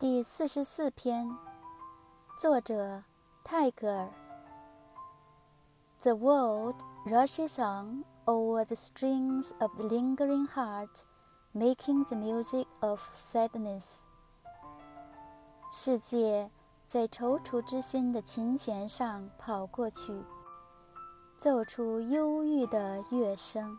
第四十四篇，作者泰戈尔。The world rushes on over the strings of the lingering heart, making the music of sadness. 世界在踌躇之心的琴弦上跑过去，奏出忧郁的乐声。